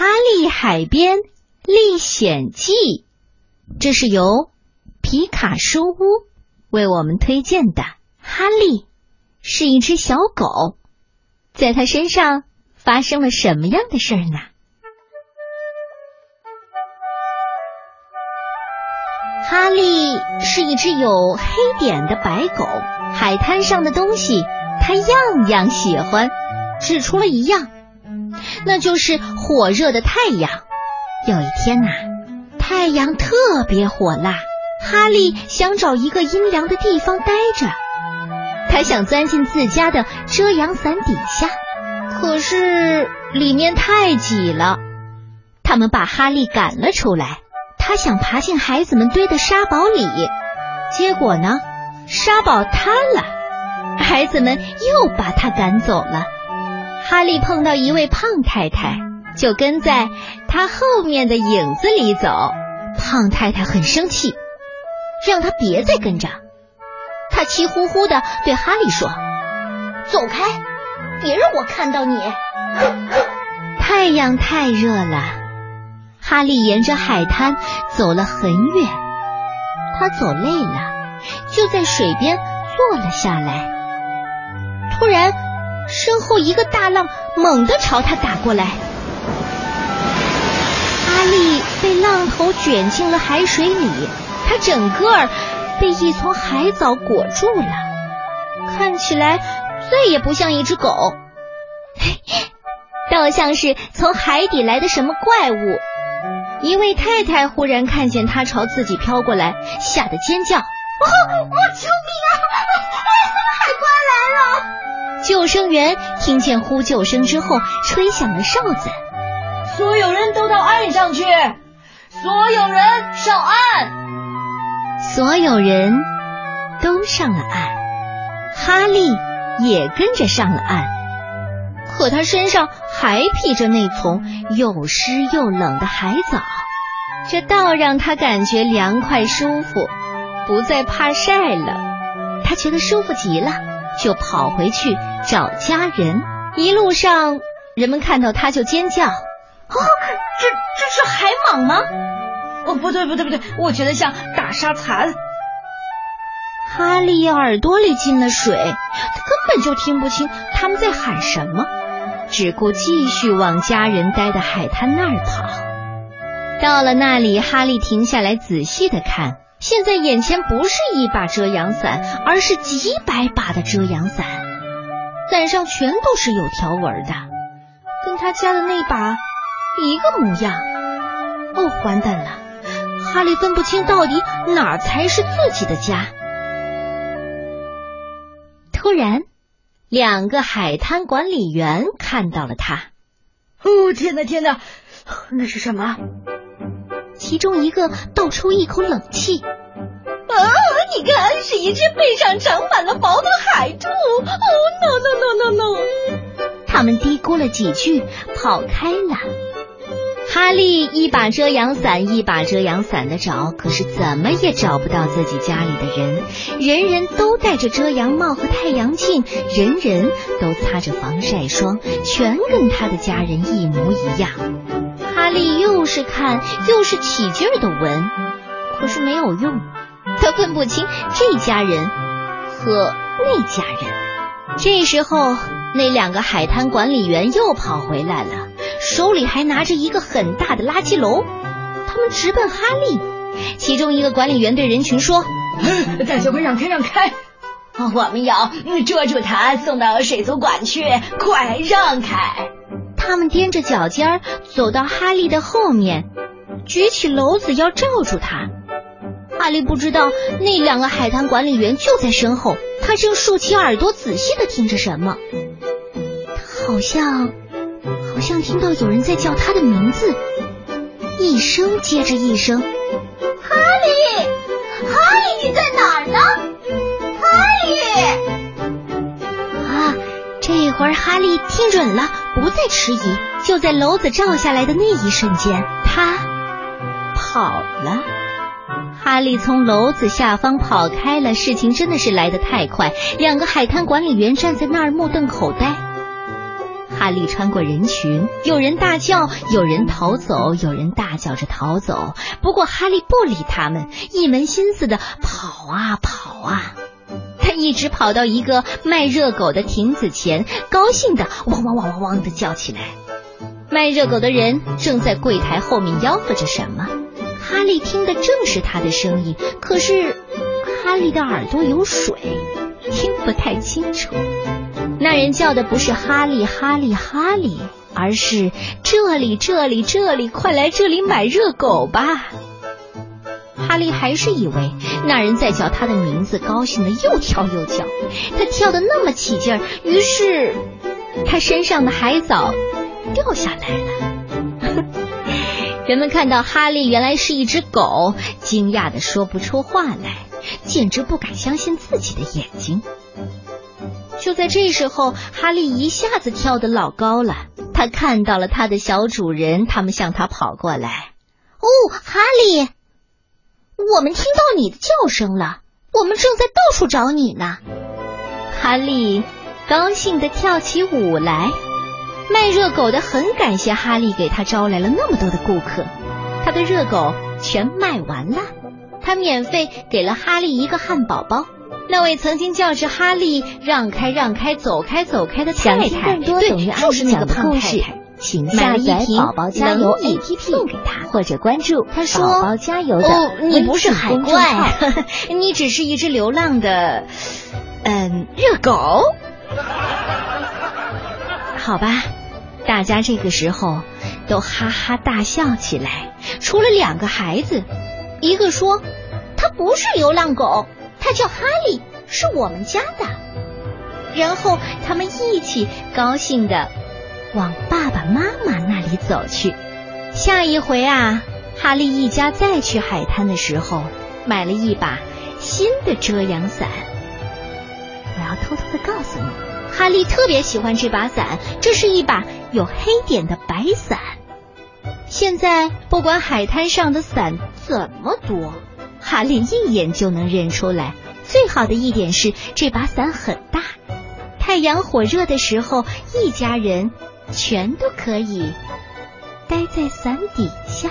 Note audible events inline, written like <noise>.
哈利海边历险记》，这是由皮卡书屋为我们推荐的。哈利是一只小狗，在它身上发生了什么样的事儿呢？哈利是一只有黑点的白狗，海滩上的东西它样样喜欢，只除了一样，那就是火热的太阳。有一天呐，太阳特别火辣，哈利想找一个阴凉的地方待着，他想钻进自家的遮阳伞底下，可是里面太挤了，他们把哈利赶了出来。他想爬进孩子们堆的沙堡里，结果呢，沙堡塌了，孩子们又把他赶走了。哈利碰到一位胖太太，就跟在他后面的影子里走。胖太太很生气，让他别再跟着。他气呼呼的对哈利说：“走开，别让我看到你。<laughs> ”太阳太热了。哈利沿着海滩走了很远，他走累了，就在水边坐了下来。突然，身后一个大浪猛地朝他打过来，阿丽被浪头卷进了海水里，她整个儿被一丛海藻裹住了，看起来再也不像一只狗，<laughs> 倒像是从海底来的什么怪物。一位太太忽然看见他朝自己飘过来，吓得尖叫：“哦 <laughs> 哦，救命啊！！”救生员听见呼救声之后，吹响了哨子：“所有人都到岸上去！所有人上岸！”所有人都上了岸，哈利也跟着上了岸，可他身上。还披着那丛又湿又冷的海藻，这倒让他感觉凉快舒服，不再怕晒了。他觉得舒服极了，就跑回去找家人。一路上，人们看到他就尖叫：“哦，这这是海蟒吗？哦，不对不对不对，我觉得像大沙蚕。”哈利耳朵里进了水，他根本就听不清他们在喊什么。只顾继续往家人待的海滩那儿跑。到了那里，哈利停下来仔细的看。现在眼前不是一把遮阳伞，而是几百把的遮阳伞，伞上全都是有条纹的，跟他家的那把一个模样。哦，完蛋了！哈利分不清到底哪才是自己的家。突然。两个海滩管理员看到了他。哦，天哪，天哪，那是什么？其中一个倒出一口冷气。啊，你看，是一只背上长满了毛的海兔。哦，no no no no no！他们嘀咕了几句，跑开了。哈利一把遮阳伞一把遮阳伞的找，可是怎么也找不到自己家里的人。人人都戴着遮阳帽和太阳镜，人人都擦着防晒霜，全跟他的家人一模一样。哈利又是看又是起劲儿的闻，可是没有用，他分不清这家人和那家人。这时候，那两个海滩管理员又跑回来了。手里还拿着一个很大的垃圾篓，他们直奔哈利。其中一个管理员对人群说：“大家快让开，让开！我们要捉住他，送到水族馆去，快让开！”他们踮着脚尖走到哈利的后面，举起篓子要罩住他。哈利不知道那两个海滩管理员就在身后，他正竖起耳朵仔细的听着什么。他好像。好像听到有人在叫他的名字，一声接着一声。哈利，哈利，你在哪儿呢？而哈利听准了，不再迟疑。就在篓子照下来的那一瞬间，他跑了。哈利从篓子下方跑开了。事情真的是来得太快，两个海滩管理员站在那儿目瞪口呆。哈利穿过人群，有人大叫，有人逃走，有人大叫着逃走。不过哈利不理他们，一门心思的跑啊跑啊。他一直跑到一个卖热狗的亭子前，高兴的汪汪汪汪汪的叫起来。卖热狗的人正在柜台后面吆喝着什么，哈利听的正是他的声音，可是哈利的耳朵有水，听不太清楚。那人叫的不是哈利，哈利，哈利，而是这里，这里，这里，快来这里买热狗吧！哈利还是以为那人在叫他的名字，高兴的又跳又叫。他跳的那么起劲儿，于是他身上的海藻掉下来了。<laughs> 人们看到哈利原来是一只狗，惊讶的说不出话来，简直不敢相信自己的眼睛。就在这时候，哈利一下子跳得老高了。他看到了他的小主人，他们向他跑过来。哦，哈利，我们听到你的叫声了，我们正在到处找你呢。哈利高兴地跳起舞来。卖热狗的很感谢哈利给他招来了那么多的顾客，他的热狗全卖完了。他免费给了哈利一个汉堡包。那位曾经叫着哈利“让开，让开，走开，走开”的太太，对，就是那个胖太太，请下载宝宝加油 APP 送给他，或者关注他说宝宝加油的哦，你不是海怪，公 <laughs> 你只是一只流浪的，嗯，热狗。好吧，大家这个时候都哈哈大笑起来，除了两个孩子，一个说他不是流浪狗。他叫哈利，是我们家的。然后他们一起高兴的往爸爸妈妈那里走去。下一回啊，哈利一家再去海滩的时候，买了一把新的遮阳伞。我要偷偷的告诉你，哈利特别喜欢这把伞，这是一把有黑点的白伞。现在不管海滩上的伞怎么多。哈利一眼就能认出来。最好的一点是，这把伞很大，太阳火热的时候，一家人全都可以待在伞底下。